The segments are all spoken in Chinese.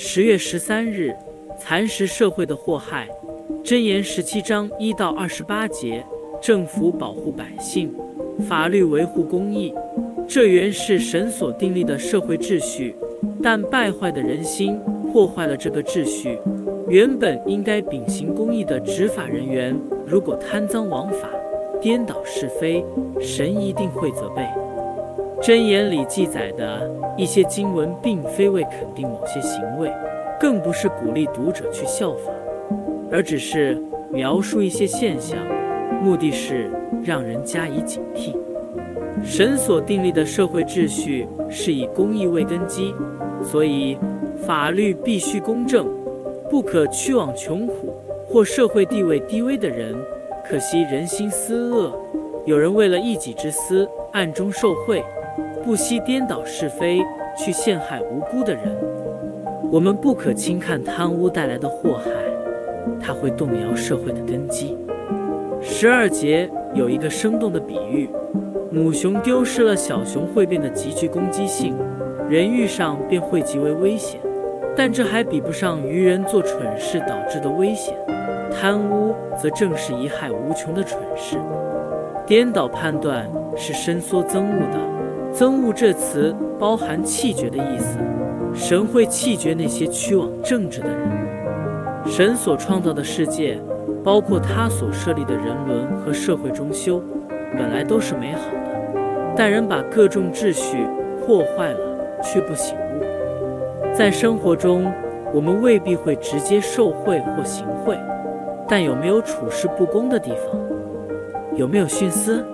十月十三日，蚕食社会的祸害。箴言十七章一到二十八节，政府保护百姓，法律维护公义，这原是神所订立的社会秩序。但败坏的人心破坏了这个秩序。原本应该秉行公义的执法人员，如果贪赃枉法、颠倒是非，神一定会责备。箴言里记载的一些经文，并非为肯定某些行为，更不是鼓励读者去效法，而只是描述一些现象，目的是让人加以警惕。神所订立的社会秩序是以公义为根基，所以法律必须公正，不可屈枉穷苦或社会地位低微的人。可惜人心思恶，有人为了一己之私，暗中受贿。不惜颠倒是非，去陷害无辜的人。我们不可轻看贪污带来的祸害，它会动摇社会的根基。十二节有一个生动的比喻：母熊丢失了小熊，会变得极具攻击性，人遇上便会极为危险。但这还比不上愚人做蠢事导致的危险。贪污则正是贻害无穷的蠢事。颠倒判断是伸缩憎恶的。憎恶这词包含气绝的意思，神会气绝那些屈枉正直的人。神所创造的世界，包括他所设立的人伦和社会中修，本来都是美好的，但人把各种秩序破坏了，却不醒悟。在生活中，我们未必会直接受贿或行贿，但有没有处事不公的地方？有没有徇私？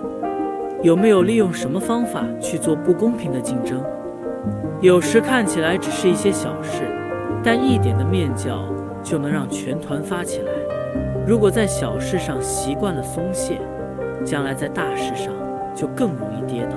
有没有利用什么方法去做不公平的竞争？有时看起来只是一些小事，但一点的面教就能让全团发起来。如果在小事上习惯了松懈，将来在大事上就更容易跌倒。